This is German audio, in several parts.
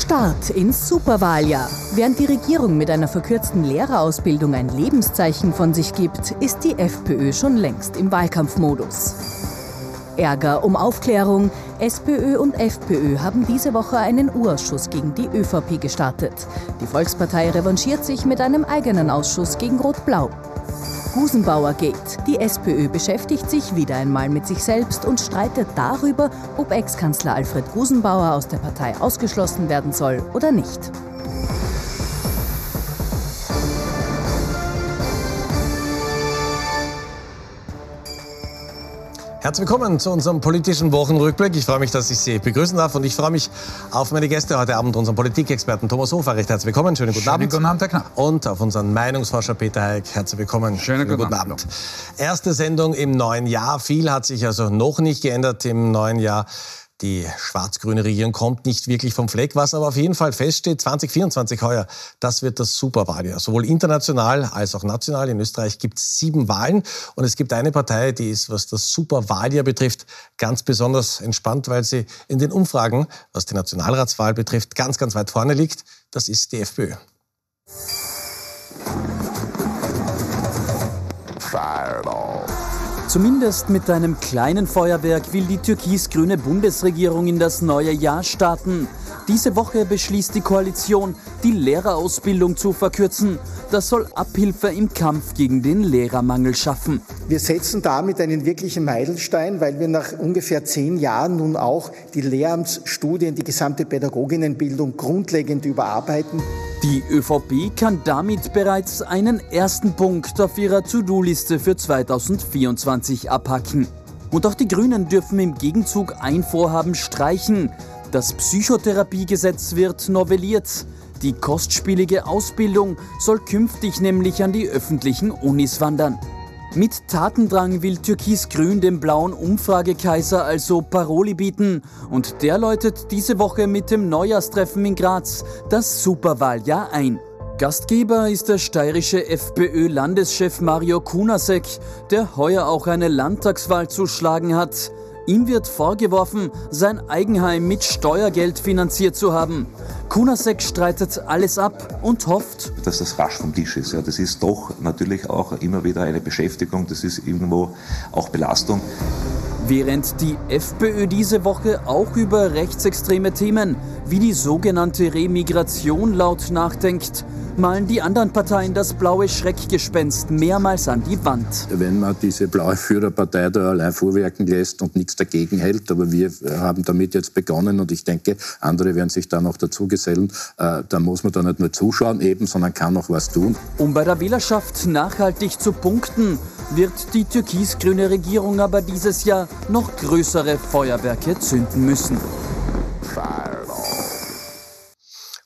Start ins Superwahljahr. Während die Regierung mit einer verkürzten Lehrerausbildung ein Lebenszeichen von sich gibt, ist die FPÖ schon längst im Wahlkampfmodus. Ärger um Aufklärung. SPÖ und FPÖ haben diese Woche einen U-Ausschuss gegen die ÖVP gestartet. Die Volkspartei revanchiert sich mit einem eigenen Ausschuss gegen Rot-Blau. Gusenbauer geht. Die SPÖ beschäftigt sich wieder einmal mit sich selbst und streitet darüber, ob Ex-Kanzler Alfred Gusenbauer aus der Partei ausgeschlossen werden soll oder nicht. Herzlich willkommen zu unserem politischen Wochenrückblick. Ich freue mich, dass ich Sie begrüßen darf und ich freue mich auf meine Gäste heute Abend, unseren Politikexperten Thomas Hofer. Recht herzlich willkommen. Schönen guten Schönen Abend. guten Abend, Herr Knapp. Und auf unseren Meinungsforscher Peter Heik. Herzlich willkommen. Schönen guten Abend. Erste Sendung im neuen Jahr. Viel hat sich also noch nicht geändert im neuen Jahr. Die schwarz-grüne Regierung kommt nicht wirklich vom Fleck. Was aber auf jeden Fall feststeht, 2024 heuer, das wird das Superwahljahr. Sowohl international als auch national. In Österreich gibt es sieben Wahlen. Und es gibt eine Partei, die ist, was das Superwahljahr betrifft, ganz besonders entspannt, weil sie in den Umfragen, was die Nationalratswahl betrifft, ganz, ganz weit vorne liegt. Das ist die FPÖ. Zumindest mit einem kleinen Feuerwerk will die türkis-grüne Bundesregierung in das neue Jahr starten. Diese Woche beschließt die Koalition, die Lehrerausbildung zu verkürzen. Das soll Abhilfe im Kampf gegen den Lehrermangel schaffen. Wir setzen damit einen wirklichen Meilenstein, weil wir nach ungefähr zehn Jahren nun auch die Lehramtsstudien, die gesamte Pädagoginnenbildung grundlegend überarbeiten. Die ÖVP kann damit bereits einen ersten Punkt auf ihrer To-Do-Liste für 2024 abhacken. Und auch die Grünen dürfen im Gegenzug ein Vorhaben streichen. Das Psychotherapiegesetz wird novelliert. Die kostspielige Ausbildung soll künftig nämlich an die öffentlichen Unis wandern. Mit Tatendrang will Türkis-Grün dem blauen Umfragekaiser also Paroli bieten und der läutet diese Woche mit dem Neujahrstreffen in Graz das Superwahljahr ein. Gastgeber ist der steirische FPÖ-Landeschef Mario Kunasek, der heuer auch eine Landtagswahl zu schlagen hat. Ihm wird vorgeworfen, sein Eigenheim mit Steuergeld finanziert zu haben. Kunasek streitet alles ab und hofft, dass das rasch vom Tisch ist. Ja, das ist doch natürlich auch immer wieder eine Beschäftigung, das ist irgendwo auch Belastung. Während die FPÖ diese Woche auch über rechtsextreme Themen wie die sogenannte Remigration laut nachdenkt, malen die anderen Parteien das blaue Schreckgespenst mehrmals an die Wand. Wenn man diese blaue Führerpartei da allein vorwerken lässt und nichts dagegen hält, aber wir haben damit jetzt begonnen und ich denke, andere werden sich da noch dazu gesellen, äh, da muss man da nicht nur zuschauen eben, sondern kann auch was tun. Um bei der Wählerschaft nachhaltig zu punkten, wird die türkis-grüne Regierung aber dieses Jahr noch größere Feuerwerke zünden müssen.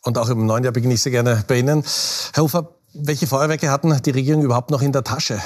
Und auch im neuen Jahr beginne ich sehr gerne bei Ihnen. Herr Hofer, welche Feuerwerke hatten die Regierung überhaupt noch in der Tasche?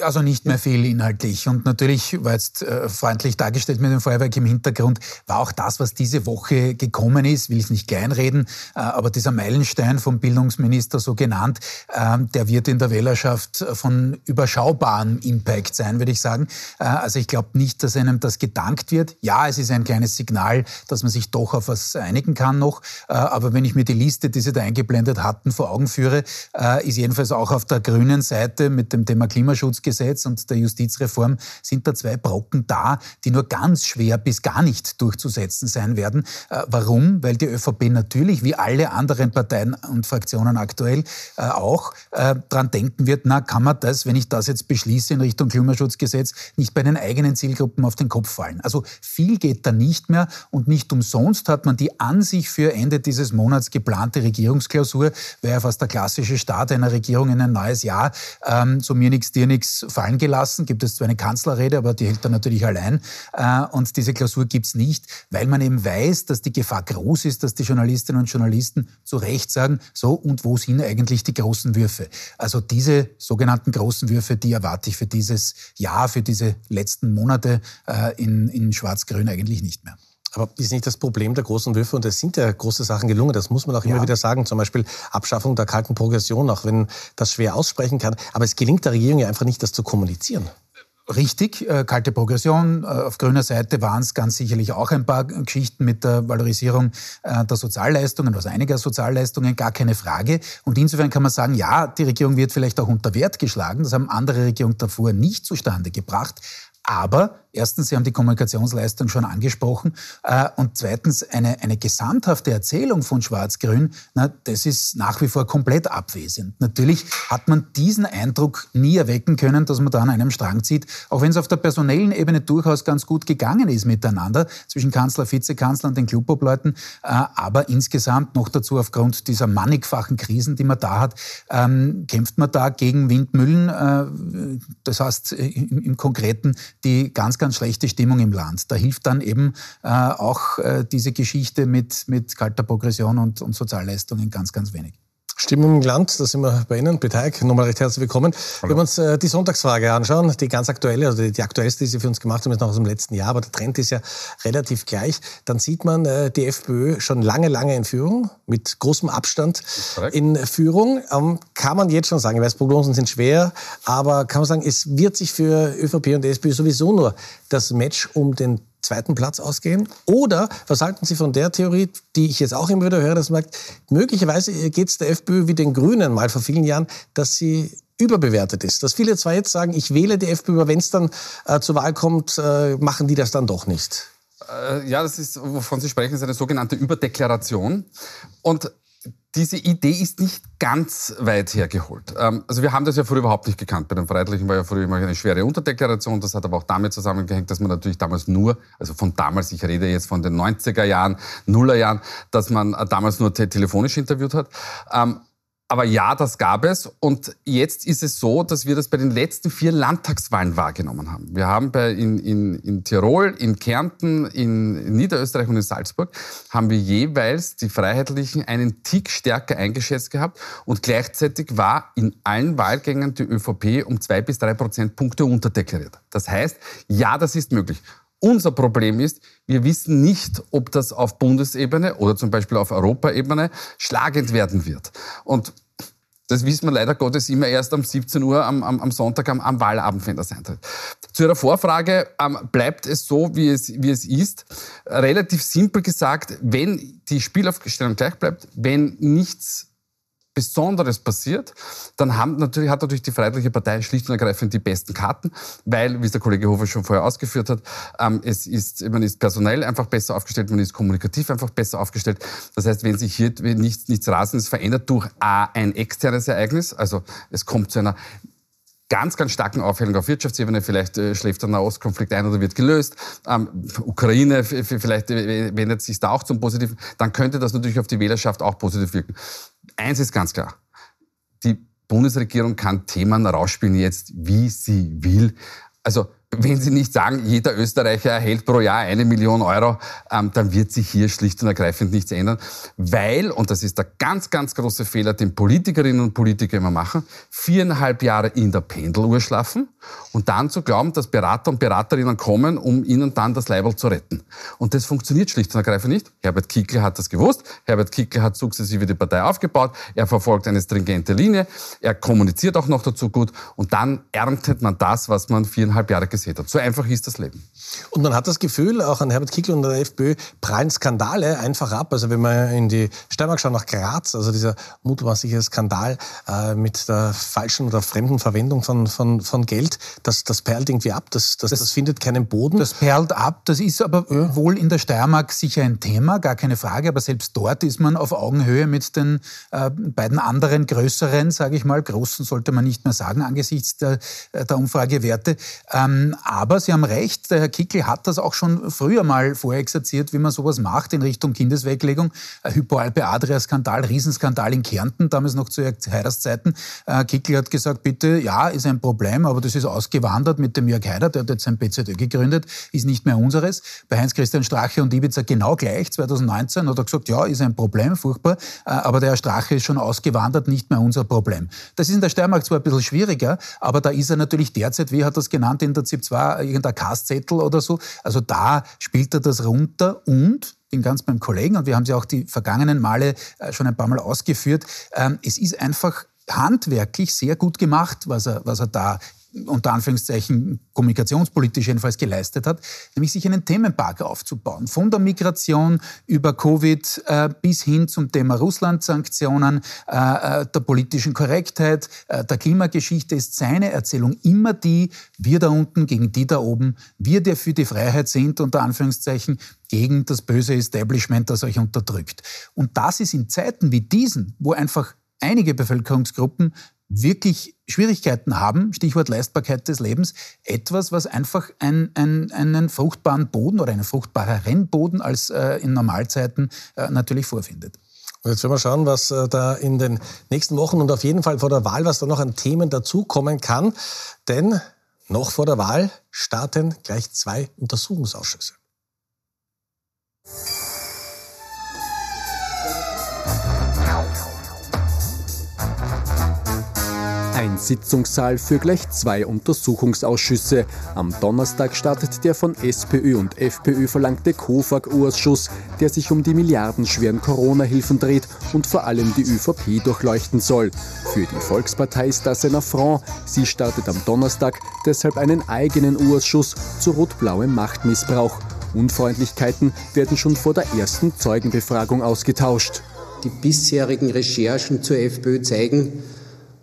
Also nicht mehr viel inhaltlich. Und natürlich war jetzt äh, freundlich dargestellt mit dem Feuerwerk im Hintergrund, war auch das, was diese Woche gekommen ist, will ich nicht kleinreden, äh, aber dieser Meilenstein vom Bildungsminister so genannt, äh, der wird in der Wählerschaft von überschaubarem Impact sein, würde ich sagen. Äh, also ich glaube nicht, dass einem das gedankt wird. Ja, es ist ein kleines Signal, dass man sich doch auf was einigen kann noch. Äh, aber wenn ich mir die Liste, die Sie da eingeblendet hatten, vor Augen führe, äh, ist jedenfalls auch auf der grünen Seite mit dem Thema Klimaschutzgesetz und der Justizreform sind da zwei Brocken da, die nur ganz schwer bis gar nicht durchzusetzen sein werden. Äh, warum? Weil die ÖVP natürlich, wie alle anderen Parteien und Fraktionen aktuell äh, auch, äh, dran denken wird, na, kann man das, wenn ich das jetzt beschließe in Richtung Klimaschutzgesetz, nicht bei den eigenen Zielgruppen auf den Kopf fallen. Also viel geht da nicht mehr und nicht umsonst hat man die an sich für Ende dieses Monats geplante Regierungsklausur, wäre ja fast der klassische Start einer Regierung in ein neues Jahr, ähm, so mir nichts, dir nichts fallen gelassen. Gibt es zwar eine Kanzlerrede, aber die hält er natürlich allein. Äh, und diese Klausur gibt's nicht, weil man eben weiß, dass die Gefahr groß ist, dass die Journalistinnen und Journalisten zu Recht sagen, so und wo sind eigentlich die großen Würfe? Also diese sogenannten großen Würfe, die erwarte ich für dieses Jahr, für diese letzten Monate äh, in, in Schwarz-Grün eigentlich nicht mehr. Aber ist nicht das Problem der großen Würfe, und es sind ja große Sachen gelungen, das muss man auch immer Ja. wieder sagen, zum Beispiel Abschaffung der kalten Progression, auch wenn das schwer aussprechen kann. Aber es gelingt der Regierung ja einfach nicht, das zu kommunizieren. richtig, äh, kalte Progression. Äh, auf grüner Seite waren es ganz sicherlich auch ein paar Geschichten mit der Valorisierung äh, der Sozialleistungen, also einiger Sozialleistungen, gar keine Frage. Und insofern kann man sagen, ja, die Regierung wird vielleicht auch unter Wert geschlagen. Das haben andere Regierungen davor nicht zustande gebracht. Aber erstens, Sie haben die Kommunikationsleistung schon angesprochen. Äh, und zweitens, eine, eine gesamthafte Erzählung von Schwarz-Grün, das ist nach wie vor komplett abwesend. Natürlich hat man diesen Eindruck nie erwecken können, dass man da an einem Strang zieht, auch wenn es auf der personellen Ebene durchaus ganz gut gegangen ist miteinander zwischen Kanzler, Vizekanzler und den Clubobleuten. Äh, aber insgesamt noch dazu aufgrund dieser mannigfachen Krisen, die man da hat, ähm, kämpft man da gegen Windmühlen. Äh, das heißt im, im Konkreten die ganz ganz schlechte Stimmung im Land. Da hilft dann eben äh, auch äh, diese Geschichte mit, mit kalter Progression und, und Sozialleistungen ganz, ganz wenig. Stimmung im Land, da sind wir bei Ihnen. Beteig, nochmal recht herzlich willkommen. Hallo. Wenn wir uns äh, die Sonntagsfrage anschauen, die ganz aktuelle, also die, die, aktuellste, die Sie für uns gemacht haben, ist noch aus dem letzten Jahr, aber der Trend ist ja relativ gleich, dann sieht man äh, die FPÖ schon lange, lange in Führung, mit großem Abstand in Führung. Ähm, kann man jetzt schon sagen, ich weiß, Prognosen sind schwer, aber kann man sagen, es wird sich für ÖVP und SPÖ sowieso nur das Match um den zweiten Platz ausgehen? Oder was halten Sie von der Theorie, die ich jetzt auch immer wieder höre, dass man sagt, möglicherweise geht es der FPÖ wie den Grünen mal vor vielen Jahren, dass sie überbewertet ist. Dass viele zwar jetzt sagen, ich wähle die FPÖ, aber wenn es dann äh, zur Wahl kommt, äh, machen die das dann doch nicht. Äh, ja, das ist, wovon Sie sprechen, ist eine sogenannte Überdeklaration. Und diese Idee ist nicht ganz weit hergeholt. Ähm, also wir haben das ja früher überhaupt nicht gekannt. Bei den Freiheitlichen war ja früher immer eine schwere Unterdeklaration. Das hat aber auch damit zusammengehängt, dass man natürlich damals nur, also von damals, ich rede jetzt von den 90er Jahren, Nuller Jahren, dass man damals nur telefonisch interviewt hat. Aber ja, das gab es. Und jetzt ist es so, dass wir das bei den letzten vier Landtagswahlen wahrgenommen haben. Wir haben bei, in, in, in Tirol, in Kärnten, in Niederösterreich und in Salzburg haben wir jeweils die Freiheitlichen einen Tick stärker eingeschätzt gehabt. Und gleichzeitig war in allen Wahlgängen die ÖVP um zwei bis drei Prozentpunkte unterdeklariert. Das heißt, ja, das ist möglich. Unser Problem ist, wir wissen nicht, ob das auf Bundesebene oder zum Beispiel auf Europaebene schlagend werden wird. Und das wissen wir leider Gottes immer erst um 17 Uhr am, am, am Sonntag am, am, Wahlabend, wenn das eintritt. Zu Ihrer Vorfrage, ähm, bleibt es so, wie es, wie es ist? Relativ simpel gesagt, wenn die Spielaufstellung gleich bleibt, wenn nichts Besonderes passiert, dann haben natürlich, hat natürlich die Freiheitliche Partei schlicht und ergreifend die besten Karten, weil, wie es der Kollege Hofer schon vorher ausgeführt hat, ähm, es ist, man ist personell einfach besser aufgestellt, man ist kommunikativ einfach besser aufgestellt. Das heißt, wenn sich hier nichts, nichts Rasendes verändert durch A, ein externes Ereignis, also es kommt zu einer ganz, ganz starken Aufhellung auf Wirtschaftsebene. Vielleicht äh, schläft der Nahostkonflikt ein oder wird gelöst. Ähm, Ukraine, vielleicht wendet sich da auch zum Positiven. Dann könnte das natürlich auf die Wählerschaft auch positiv wirken. Eins ist ganz klar. Die Bundesregierung kann Themen rausspielen jetzt, wie sie will. Also wenn Sie nicht sagen, jeder Österreicher erhält pro Jahr eine Million Euro, ähm, dann wird sich hier schlicht und ergreifend nichts ändern. Weil, und das ist der ganz, ganz große Fehler, den Politikerinnen und Politiker immer machen, viereinhalb Jahre in der Pendeluhr schlafen und dann zu glauben, dass Berater und Beraterinnen kommen, um ihnen dann das Leibel zu retten. Und das funktioniert schlicht und ergreifend nicht. Herbert Kickl hat das gewusst. Herbert Kickl hat sukzessive die Partei aufgebaut. Er verfolgt eine stringente Linie. Er kommuniziert auch noch dazu gut. Und dann erntet man das, was man viereinhalb Jahre gesehen hat. So einfach ist das Leben. Und man hat das Gefühl, auch an Herbert Kickl und der FPÖ prallen Skandale einfach ab. Also wenn man in die Steiermark schaut, nach Graz, also dieser mutmaßliche Skandal äh, mit der falschen oder fremden Verwendung von, von, von Geld, das, das perlt irgendwie ab, das, das, das, das findet keinen Boden. Das perlt ab, das ist aber ja. wohl in der Steiermark sicher ein Thema, gar keine Frage, aber selbst dort ist man auf Augenhöhe mit den äh, beiden anderen größeren, sage ich mal, großen sollte man nicht mehr sagen angesichts der, äh, der Umfragewerte. Ähm, aber Sie haben recht, der Herr Kickel hat das auch schon früher mal vorexerziert, wie man sowas macht in Richtung Kindesweglegung. Hypoalpe-Adria-Skandal, Riesenskandal in Kärnten, damals noch zu Heiders-Zeiten. Äh, Kickel hat gesagt, bitte, ja, ist ein Problem, aber das ist ausgewandert mit dem Jörg Haider, der hat jetzt sein BZÖ gegründet, ist nicht mehr unseres. Bei Heinz-Christian Strache und Ibiza genau gleich. 2019 hat er gesagt, ja, ist ein Problem, furchtbar, äh, aber der Herr Strache ist schon ausgewandert, nicht mehr unser Problem. Das ist in der Steiermark zwar ein bisschen schwieriger, aber da ist er natürlich derzeit, wie hat das genannt in der ZIP 2, irgendein Kastzettel oder so. Also da spielt er das runter und bin ganz beim Kollegen und wir haben sie auch die vergangenen Male äh, schon ein paar Mal ausgeführt. Ähm, es ist einfach handwerklich sehr gut gemacht, was er, was er da unter Anführungszeichen kommunikationspolitisch jedenfalls geleistet hat, nämlich sich einen Themenpark aufzubauen. Von der Migration über Covid äh, bis hin zum Thema Russland-Sanktionen, äh, äh der politischen Korrektheit, äh, der Klimageschichte ist seine Erzählung immer die, wir da unten gegen die da oben, wir, der für die Freiheit sind, unter Anführungszeichen, gegen das böse Establishment, das euch unterdrückt. Und das ist in Zeiten wie diesen, wo einfach einige Bevölkerungsgruppen wirklich Schwierigkeiten haben, Stichwort Leistbarkeit des Lebens, etwas, was einfach ein, ein, einen fruchtbaren Boden oder einen fruchtbareren Boden als äh, in Normalzeiten äh, natürlich vorfindet. Und jetzt werden wir schauen, was äh, da in den nächsten Wochen und auf jeden Fall vor der Wahl, was da noch an Themen dazukommen kann. Denn noch vor der Wahl starten gleich zwei Untersuchungsausschüsse. Ein Sitzungssaal für gleich zwei Untersuchungsausschüsse. Am Donnerstag startet der von SPÖ und FPÖ verlangte KOFAG-Ausschuss, der sich um die milliardenschweren Corona-Hilfen dreht und vor allem die ÖVP durchleuchten soll. Für die Volkspartei ist das ein Affront. Sie startet am Donnerstag deshalb einen eigenen Ausschuss zu rot-blauem Machtmissbrauch. Unfreundlichkeiten werden schon vor der ersten Zeugenbefragung ausgetauscht. Die bisherigen Recherchen zur FPÖ zeigen,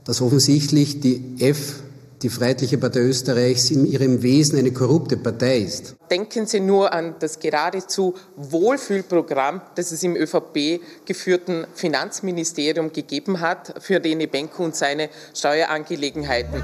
dass offensichtlich die F, die Freiheitliche Partei Österreichs, in ihrem Wesen eine korrupte Partei ist. Denken Sie nur an das geradezu Wohlfühlprogramm, das es im ÖVP geführten Finanzministerium gegeben hat für Rene Benko und seine Steuerangelegenheiten.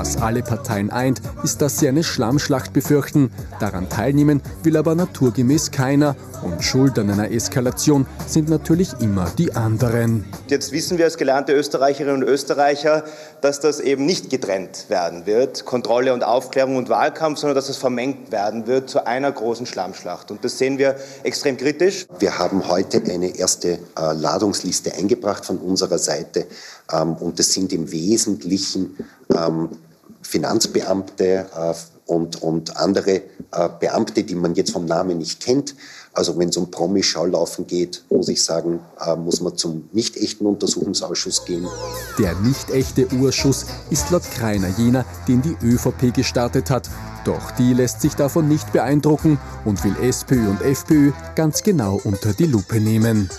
Was alle Parteien eint, ist, dass sie eine Schlammschlacht befürchten. Daran teilnehmen will aber naturgemäß keiner. Und Schuld an einer Eskalation sind natürlich immer die anderen. Jetzt wissen wir als gelernte Österreicherinnen und Österreicher, dass das eben nicht getrennt werden wird, Kontrolle und Aufklärung und Wahlkampf, sondern dass es vermengt werden wird zu einer großen Schlammschlacht. Und das sehen wir extrem kritisch. Wir haben heute eine erste äh, Ladungsliste eingebracht von unserer Seite. Ähm, und das sind im Wesentlichen ähm, Finanzbeamte äh, und, und andere äh, Beamte, die man jetzt vom Namen nicht kennt. Also wenn es um Promi-Schaulaufen geht, muss ich sagen, äh, muss man zum nicht echten Untersuchungsausschuss gehen. Der nicht echte Urschuss ist laut Kreiner jener, den die ÖVP gestartet hat. Doch die lässt sich davon nicht beeindrucken und will SPÖ und FPÖ ganz genau unter die Lupe nehmen.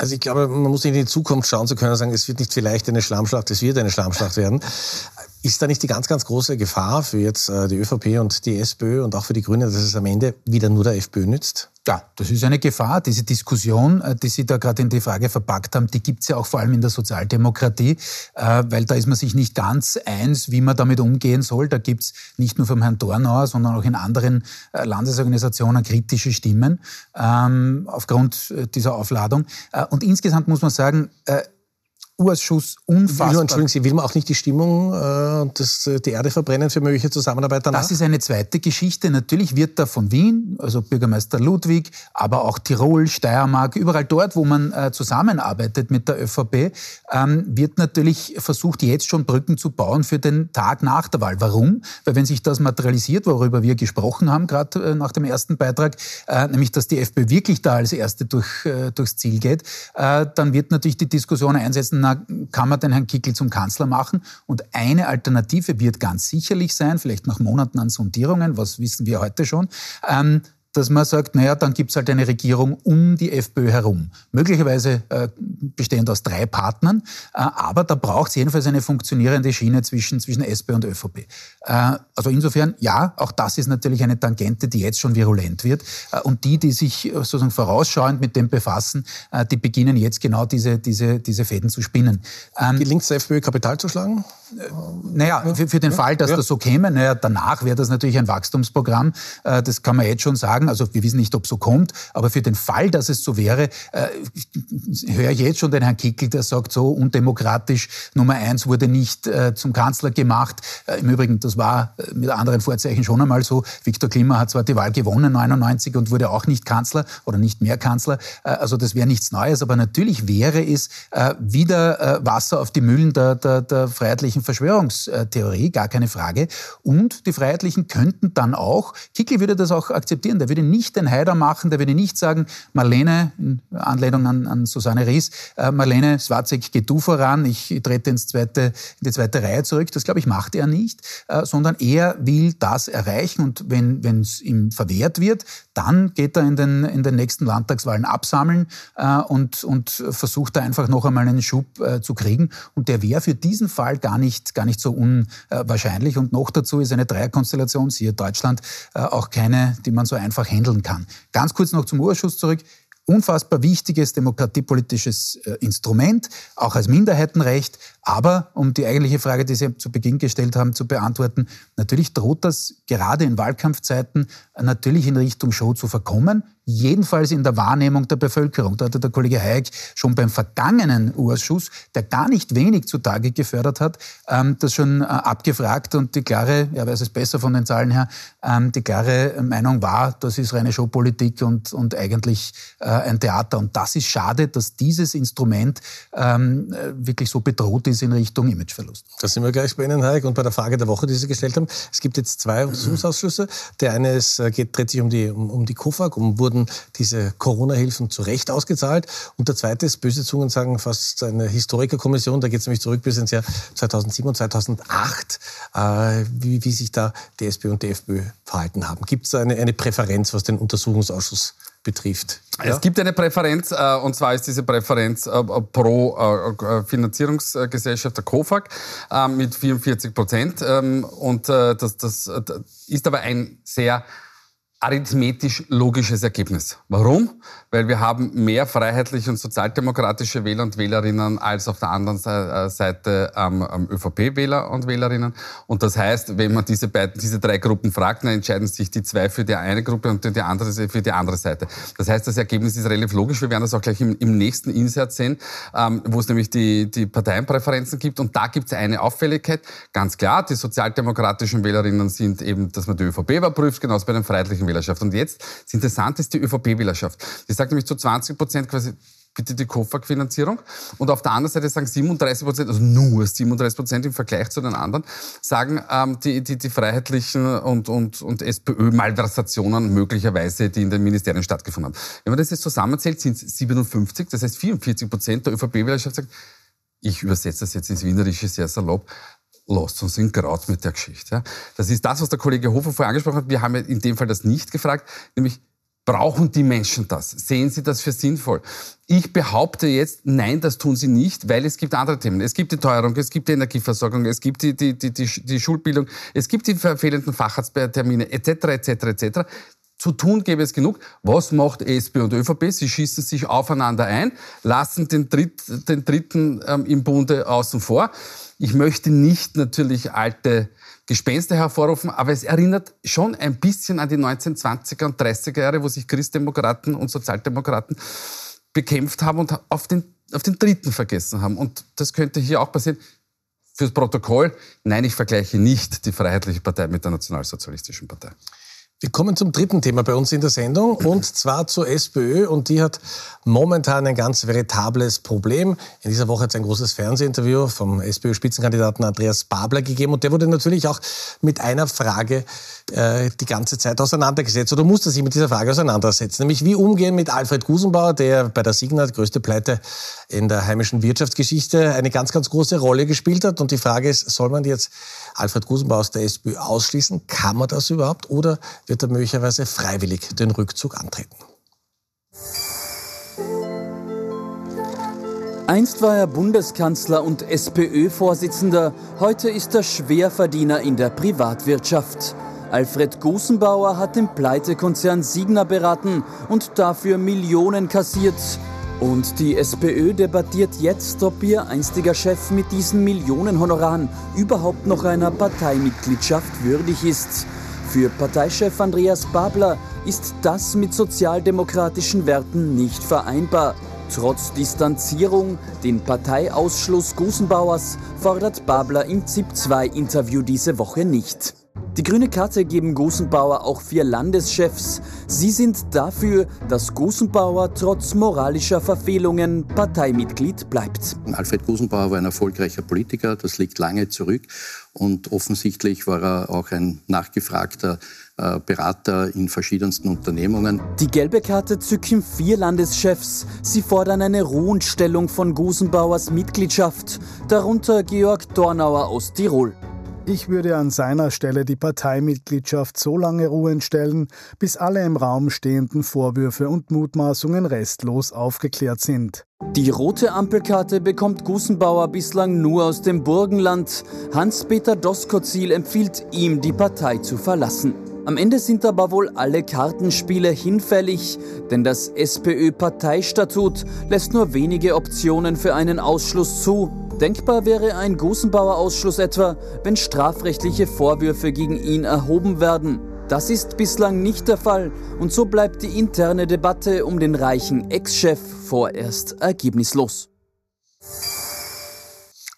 Also ich glaube, man muss in die Zukunft schauen zu können und sagen, es wird nicht vielleicht eine Schlammschlacht, es wird eine Schlammschlacht werden. Ist da nicht die ganz, ganz große Gefahr für jetzt äh, die ÖVP und die SPÖ und auch für die Grünen, dass es am Ende wieder nur der FPÖ nützt? Ja, das ist eine Gefahr. Diese Diskussion, äh, die Sie da gerade in die Frage verpackt haben, die gibt es ja auch vor allem in der Sozialdemokratie, äh, weil da ist man sich nicht ganz eins, wie man damit umgehen soll. Da gibt es nicht nur vom Herrn Dornauer, sondern auch in anderen Landesorganisationen kritische Stimmen ähm, aufgrund dieser Aufladung. Und insgesamt muss man sagen, Urschuss unfassbar. Entschuldigen Sie, will man auch nicht die Stimmung äh, und das, äh, die Erde verbrennen für mögliche Zusammenarbeit danach? Das ist eine zweite Geschichte. Natürlich wird da von Wien, also Bürgermeister Ludwig, aber auch Tirol, Steiermark, überall dort, wo man äh, zusammenarbeitet mit der ÖVP, ähm, wird natürlich versucht, jetzt schon Brücken zu bauen für den Tag nach der Wahl. Warum? Weil wenn sich das materialisiert, worüber wir gesprochen haben, gerade äh, nach dem ersten Beitrag, äh, nämlich dass die FPÖ wirklich da als Erste durch, äh, durchs Ziel geht, dann wird natürlich die Diskussion einsetzen, na, kann man den Herrn Kickl zum Kanzler machen? Und eine Alternative wird ganz sicherlich sein, vielleicht nach Monaten an Sondierungen, was wissen wir heute schon, ähm, dass man sagt, naja, dann gibt es halt eine Regierung um die FPÖ herum. Möglicherweise äh, bestehend aus drei Partnern, äh, aber da braucht es jedenfalls eine funktionierende Schiene zwischen, zwischen SPÖ und ÖVP. Äh, also insofern, ja, auch das ist natürlich eine Tangente, die jetzt schon virulent wird. Äh, und die, die sich äh, sozusagen vorausschauend mit dem befassen, äh, die beginnen jetzt genau diese, diese, diese Fäden zu spinnen. Ähm, Gelingt es der FPÖ, Kapital zu schlagen? Naja, für, für den Fall, dass ja. das so käme, naja, danach wäre das natürlich ein Wachstumsprogramm. Das kann man jetzt schon sagen. Also wir wissen nicht, ob so kommt, aber für den Fall, dass es so wäre, äh, höre ich jetzt schon den Herrn Kickel, der sagt, so undemokratisch, Nummer eins wurde nicht äh, zum Kanzler gemacht. Äh, Im Übrigen, das war mit anderen Vorzeichen schon einmal so. Viktor Klima hat zwar die Wahl gewonnen, 99, und wurde auch nicht Kanzler oder nicht mehr Kanzler. Also das wäre nichts Neues, aber natürlich wäre es wieder Wasser auf die Mühlen der, der, der Freiheitlichen Verschwörungstheorie, gar keine Frage. Und die Freiheitlichen könnten dann auch, Kickl würde das auch akzeptieren, der würde nicht den Heider machen, der würde nicht sagen, Marlene, in Anlehnung an, an Susanne Ries, äh, Marlene Swarzek, geh du voran, ich trete ins zweite, in die zweite Reihe zurück. Das, glaube ich, macht er nicht, äh, sondern er will das erreichen und wenn es ihm verwehrt wird, dann geht er in den, in den nächsten Landtagswahlen absammeln äh, und, und versucht da einfach noch einmal einen Schub äh, zu kriegen. Und der wäre für diesen Fall gar nicht, gar nicht so unwahrscheinlich. Und noch dazu ist eine Dreierkonstellation, siehe Deutschland, äh, auch keine, die man so einfach handeln kann. Ganz kurz noch zum Urschuss zurück unfassbar wichtiges demokratiepolitisches äh, Instrument, auch als Minderheitenrecht. Aber um die eigentliche Frage, die Sie zu Beginn gestellt haben, zu beantworten, natürlich droht das gerade in Wahlkampfzeiten natürlich in Richtung Show zu verkommen jedenfalls in der Wahrnehmung der Bevölkerung. Da hatte der Kollege Hayek schon beim vergangenen Urschuss, der gar nicht wenig zutage gefördert hat, ähm, das schon äh, abgefragt und die klare, ja weiß es besser von den Zahlen her, ähm, die klare Meinung war, das ist reine Showpolitik und, und eigentlich äh, ein Theater. Und das ist schade, dass dieses Instrument ähm, wirklich so bedroht ist in Richtung Imageverlust. Da sind wir gleich bei Ihnen, Hayek, und bei der Frage der Woche, die Sie gestellt haben. Es gibt jetzt zwei Untersuchungsausschüsse. Der eine ist, äh, geht, dreht sich um die, um, um die KOFAG, um wurden wurden diese Corona-Hilfen zu Recht ausgezahlt. Und der zweite ist, böse Zungen sagen, fast eine Historikerkommission, da geht es nämlich zurück bis ins Jahr 2007 und 2008, äh, wie, wie sich da die SPÖ und die FPÖ verhalten haben. Gibt es eine, eine Präferenz, was den Untersuchungsausschuss betrifft. Ja? Es gibt eine Präferenz, äh, und zwar ist diese Präferenz äh, pro äh, Finanzierungsgesellschaft, der COFAG, mit 44 Prozent. Ähm, und das, das ist aber ein sehr arithmetisch logisches Ergebnis. Warum? Weil wir haben mehr freiheitliche und sozialdemokratische Wähler und Wählerinnen als auf der anderen äh, Seite ähm, ÖVP-Wähler und Wählerinnen. Und das heißt, wenn man diese beiden, diese drei Gruppen fragt, dann entscheiden sich die zwei für die eine Gruppe und die andere für die andere Seite. Das heißt, das Ergebnis ist relativ logisch. Wir werden das auch gleich im, im nächsten Insert sehen, ähm, wo es nämlich die, die Parteienpräferenzen gibt. Und da gibt es eine Auffälligkeit. Ganz klar, die sozialdemokratischen Wählerinnen sind eben, dass man die ÖVP überprüft, genauso bei den freiheitlichen Wählerschaft. Und jetzt, das Interessante ist die ÖVP-Wählerschaft. Die sagt nämlich zu 20 Prozent quasi, bitte die KOFAG-Finanzierung. Und auf der anderen Seite sagen 37 Prozent, also nur 37 Prozent im Vergleich zu den anderen, sagen ähm, die, die, die Freiheitlichen und, und, und SPÖ-Malversationen möglicherweise, die in den Ministerien stattgefunden haben. Wenn man das jetzt zusammenzählt, sind es 57, das heißt 44 Prozent der ÖVP-Wählerschaft sagt, ich übersetze das jetzt ins Wienerische sehr salopp, lasst uns in Graut mit der Geschichte. Das ist das, was der Kollege Hofer vorher angesprochen hat. Wir haben in dem Fall das nicht gefragt, nämlich Brauchen die Menschen das? Sehen sie das für sinnvoll? Ich behaupte jetzt, nein, das tun sie nicht, weil es gibt andere Themen. Es gibt die Teuerung, es gibt die Energieversorgung, es gibt die, die, die, die, die Schulbildung, es gibt die fehlenden Facharzttermine etc. etc. etc. Zu tun gäbe es genug. Was macht SPÖ und ÖVP? Sie schießen sich aufeinander ein, lassen den, Dritt, den Dritten ähm, im Bunde außen vor. Ich möchte nicht natürlich alte Gespenster hervorrufen, aber es erinnert schon ein bisschen an die 1920er und 30er Jahre, wo sich Christdemokraten und Sozialdemokraten bekämpft haben und auf den, auf den Dritten vergessen haben. Und das könnte hier auch passieren. Fürs Protokoll, nein, ich vergleiche nicht die Freiheitliche Partei mit der Nationalsozialistischen Partei. Wir kommen zum dritten Thema bei uns in der Sendung und zwar zur SPÖ und die hat momentan ein ganz veritables Problem. In dieser Woche hat es ein großes Fernsehinterview vom SPÖ-Spitzenkandidaten Andreas Babler gegeben und der wurde natürlich auch mit einer Frage äh, die ganze Zeit auseinandergesetzt oder musste sich mit dieser Frage auseinandersetzen, nämlich wie umgehen mit Alfred Gusenbauer, der bei der Signa, größte Pleite in der heimischen Wirtschaftsgeschichte, eine ganz, ganz große Rolle gespielt hat und die Frage ist, soll man jetzt Alfred Gusenbauer aus der SPÖ ausschließen? Kann man das überhaupt oder wird er möglicherweise freiwillig den Rückzug antreten. Einst war er Bundeskanzler und SPÖ-Vorsitzender, heute ist er Schwerverdiener in der Privatwirtschaft. Alfred Gusenbauer hat den Pleitekonzern Signa beraten und dafür Millionen kassiert. Und die SPÖ debattiert jetzt, ob ihr einstiger Chef mit diesen Millionenhonoraren überhaupt noch einer Parteimitgliedschaft würdig ist. Für Parteichef Andreas Babler ist das mit sozialdemokratischen Werten nicht vereinbar. Trotz Distanzierung, den Parteiausschluss Gusenbauers, fordert Babler im ZIP-2-Interview diese Woche nicht. Die grüne Karte geben Gosenbauer auch vier Landeschefs. Sie sind dafür, dass Gosenbauer trotz moralischer Verfehlungen Parteimitglied bleibt. Alfred Gosenbauer war ein erfolgreicher Politiker, das liegt lange zurück. Und offensichtlich war er auch ein nachgefragter äh, Berater in verschiedensten Unternehmungen. Die gelbe Karte zücken vier Landeschefs. Sie fordern eine Ruhenstellung von Gosenbauers Mitgliedschaft, darunter Georg Dornauer aus Tirol. Ich würde an seiner Stelle die Parteimitgliedschaft so lange ruhen stellen, bis alle im Raum stehenden Vorwürfe und Mutmaßungen restlos aufgeklärt sind. Die rote Ampelkarte bekommt Gusenbauer bislang nur aus dem Burgenland. Hans-Peter Doskozil empfiehlt ihm, die Partei zu verlassen. Am Ende sind aber wohl alle Kartenspiele hinfällig, denn das SPÖ-Parteistatut lässt nur wenige Optionen für einen Ausschluss zu. Denkbar wäre ein Gusenbauer-Ausschluss etwa, wenn strafrechtliche Vorwürfe gegen ihn erhoben werden. Das ist bislang nicht der Fall und so bleibt die interne Debatte um den reichen Ex-Chef vorerst ergebnislos.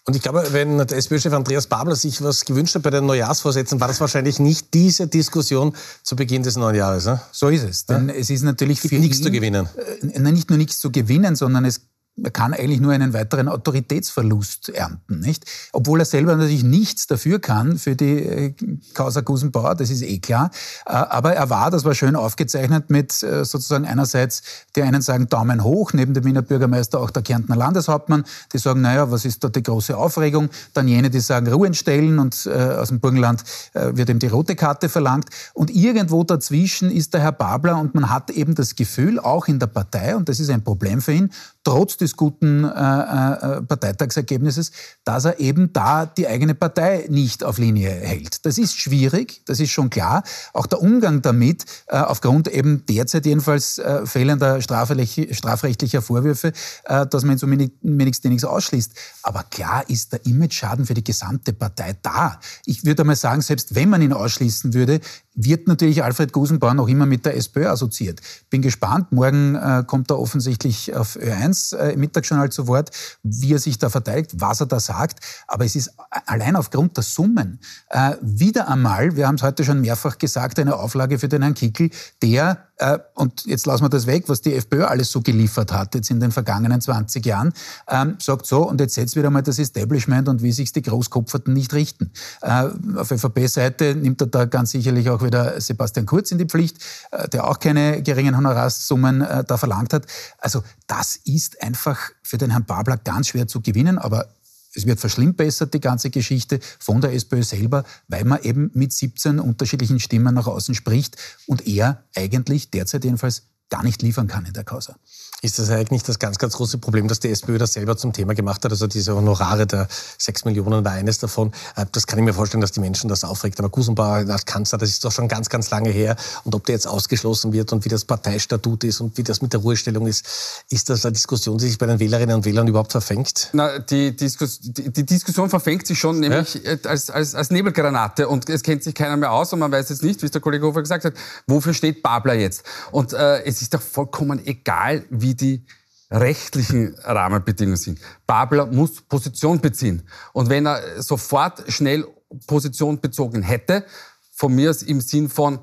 Und ich glaube, wenn der SPÖ-Chef Andreas Babler sich was gewünscht hat bei den Neujahrsvorsätzen, war das wahrscheinlich nicht diese Diskussion zu Beginn des neuen Jahres. Ne? So ist es. Denn ja? es ist natürlich für nichts zu gewinnen. Äh, nicht nur nichts zu gewinnen, sondern es er kann eigentlich nur einen weiteren Autoritätsverlust ernten, nicht? Obwohl er selber natürlich nichts dafür kann für die äh, Causa Gusenbauer, das ist eh klar. Äh, aber er war, das war schön aufgezeichnet mit äh, sozusagen einerseits, die einen sagen Daumen hoch, neben dem Wiener Bürgermeister auch der Kärntner Landeshauptmann, die sagen, naja, was ist da die große Aufregung? Dann jene, die sagen Ruhe stellen und aus dem Burgenland wird ihm die rote Karte verlangt. Und irgendwo dazwischen ist der Herr Babler und man hat eben das Gefühl, auch in der Partei, und das ist ein Problem für ihn, trotz des guten äh, äh, Parteitagsergebnisses, dass er eben da die eigene Partei nicht auf Linie hält. Das ist schwierig, das ist schon klar. Auch der Umgang damit, äh, aufgrund eben derzeit jedenfalls äh, fehlender strafrechtlicher Vorwürfe, äh, dass man ihn so wenigstens nichts ausschließt. Aber klar ist der Image-Schaden für die gesamte Partei da. Ich würde einmal sagen, selbst wenn man ihn ausschließen würde, wird natürlich Alfred Gusenbauer noch immer mit der SPÖ assoziiert. Bin gespannt. Morgen äh, kommt er offensichtlich auf Ö1 äh, im Mittagsjournal zu Wort, wie er sich da verteidigt, was er da sagt. Aber es ist allein aufgrund der Summen äh, wieder einmal, wir haben es heute schon mehrfach gesagt, eine Auflage für den Herrn Kickel, der äh, und jetzt lassen wir das weg, was die FPÖ alles so geliefert hat jetzt in den vergangenen 20 Jahren, ähm, sagt so, und jetzt setzt wieder mal das Establishment und wie sich die Großkopferten nicht richten. Äh, auf ÖVP-Seite nimmt er da ganz sicherlich auch wieder Sebastian Kurz in die Pflicht, äh, der auch keine geringen Honorarsummen äh, da verlangt hat. Also das ist einfach für den Herrn Babler ganz schwer zu gewinnen, aber es wird verschlimmbessert, die ganze Geschichte von der SPÖ selber, weil man eben mit 17 unterschiedlichen Stimmen nach außen spricht und er eigentlich derzeit jedenfalls gar nicht liefern kann in der Causa. Ist das eigentlich nicht das ganz, ganz große Problem, dass die SPÖ das selber zum Thema gemacht hat? Also diese Honorare der 6 Millionen war eines davon. Äh, das kann ich mir vorstellen, dass die Menschen das aufregt. Aber Gusenbauer als Kanzler, das ist doch schon ganz, ganz lange her. Und ob der jetzt ausgeschlossen wird und wie das Parteistatut ist und wie das mit der Ruhestellung ist, ist das eine Diskussion, die sich bei den Wählerinnen und Wählern überhaupt verfängt? Na, die, Diskus die, die Diskussion verfängt sich schon, nämlich ja? als, als, als Nebelgranate. Und es kennt sich keiner mehr aus und man weiß jetzt nicht, wie es der Kollege Hofer gesagt hat, wofür steht Babler jetzt? Und äh, es ist doch vollkommen egal, wie die rechtlichen Rahmenbedingungen sind. Babler muss Position beziehen. Und wenn er sofort schnell Position bezogen hätte, von mir aus im Sinn von,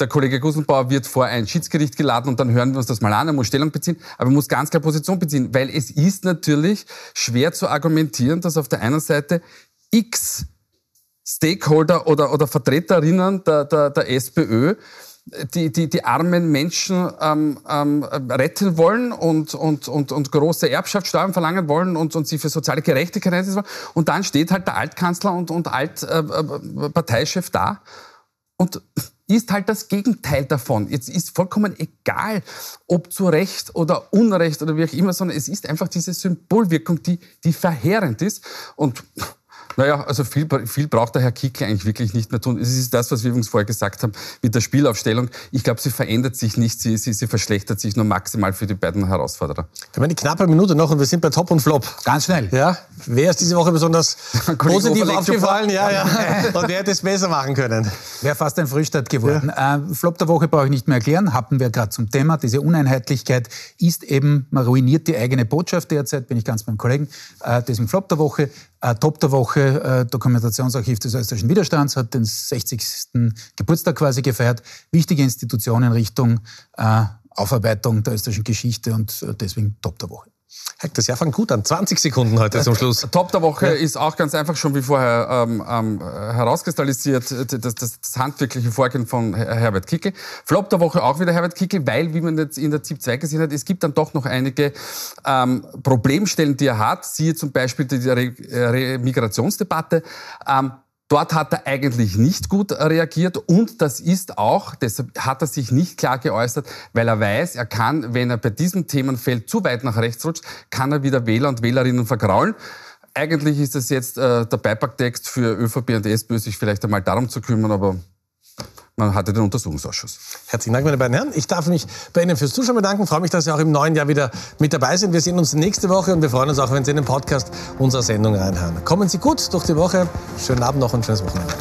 der Kollege Gusenbauer wird vor ein Schiedsgericht geladen und dann hören wir uns das mal an, er muss Stellung beziehen, aber er muss ganz klar Position beziehen, weil es ist natürlich schwer zu argumentieren, dass auf der einen Seite x Stakeholder oder, oder Vertreterinnen der, der, der SPÖ die, die, die armen Menschen ähm, ähm, retten wollen und, und, und, und große Erbschaftssteuern verlangen wollen und, und sie für soziale Gerechtigkeit einsetzen wollen. Und dann steht halt der Altkanzler und, und Altparteichef äh, da und ist halt das Gegenteil davon. Jetzt ist vollkommen egal, ob zu Recht oder Unrecht oder wie auch immer, sondern es ist einfach diese Symbolwirkung, die, die verheerend ist. Und naja, also viel, viel braucht der Herr Kickl eigentlich wirklich nicht mehr tun. Es ist das, was wir übrigens vorher gesagt haben mit der Spielaufstellung. Ich glaube, sie verändert sich nicht, sie, sie, sie verschlechtert sich nur maximal für die beiden Herausforderer. Wir haben eine knappe Minute noch und wir sind bei Top und Flop. Ganz schnell. Ja, wer ist diese Woche besonders positiv aufgefallen? Ja, ja. Und wer hätte es besser machen können? Wäre fast ein Frühstart geworden. Ja. Äh, Flop der Woche brauche ich nicht mehr erklären. Hatten wir gerade zum Thema. Diese Uneinheitlichkeit ist eben, man ruiniert die eigene Botschaft derzeit, bin ich ganz beim Kollegen. Äh, ein Flop der Woche. Äh, Top der Woche, äh, Dokumentationsarchiv des österreichischen Widerstands hat den 60. Geburtstag quasi gefeiert. Wichtige Institution in Richtung äh, Aufarbeitung der österreichischen Geschichte und äh, deswegen Top der Woche. Das Jahr fängt gut an. 20 Sekunden heute zum Schluss. Top der Woche ja. ist auch ganz einfach schon wie vorher ähm, ähm, herauskristallisiert, das, das, das, handwerkliche Vorgehen von Herbert Kickel. Flop der Woche auch wieder Herbert Kickel, weil, wie man jetzt in der ZIP 2 gesehen hat, es gibt dann doch noch einige ähm, Problemstellen, die er hat. Siehe zum Beispiel die Re Re Migrationsdebatte. Dort hat er eigentlich nicht gut reagiert und das ist auch, deshalb hat er sich nicht klar geäußert, weil er weiß, er kann, wenn er bei diesem Themenfeld zu weit nach rechts rutscht, kann er wieder Wähler und Wählerinnen vergraulen. Eigentlich ist das jetzt äh, der Beipacktext für ÖVP und SPÖ, sich vielleicht einmal darum zu kümmern, aber man hatte den Untersuchungsausschuss. Herzlichen Dank, meine beiden Herren. Ich darf mich bei Ihnen fürs Zuschauen bedanken. Ich freue mich, dass Sie auch im neuen Jahr wieder mit dabei sind. Wir sehen uns nächste Woche und wir freuen uns auch, wenn Sie in den Podcast unserer Sendung reinhören. Kommen Sie gut durch die Woche. Schönen Abend noch und schönes Wochenende.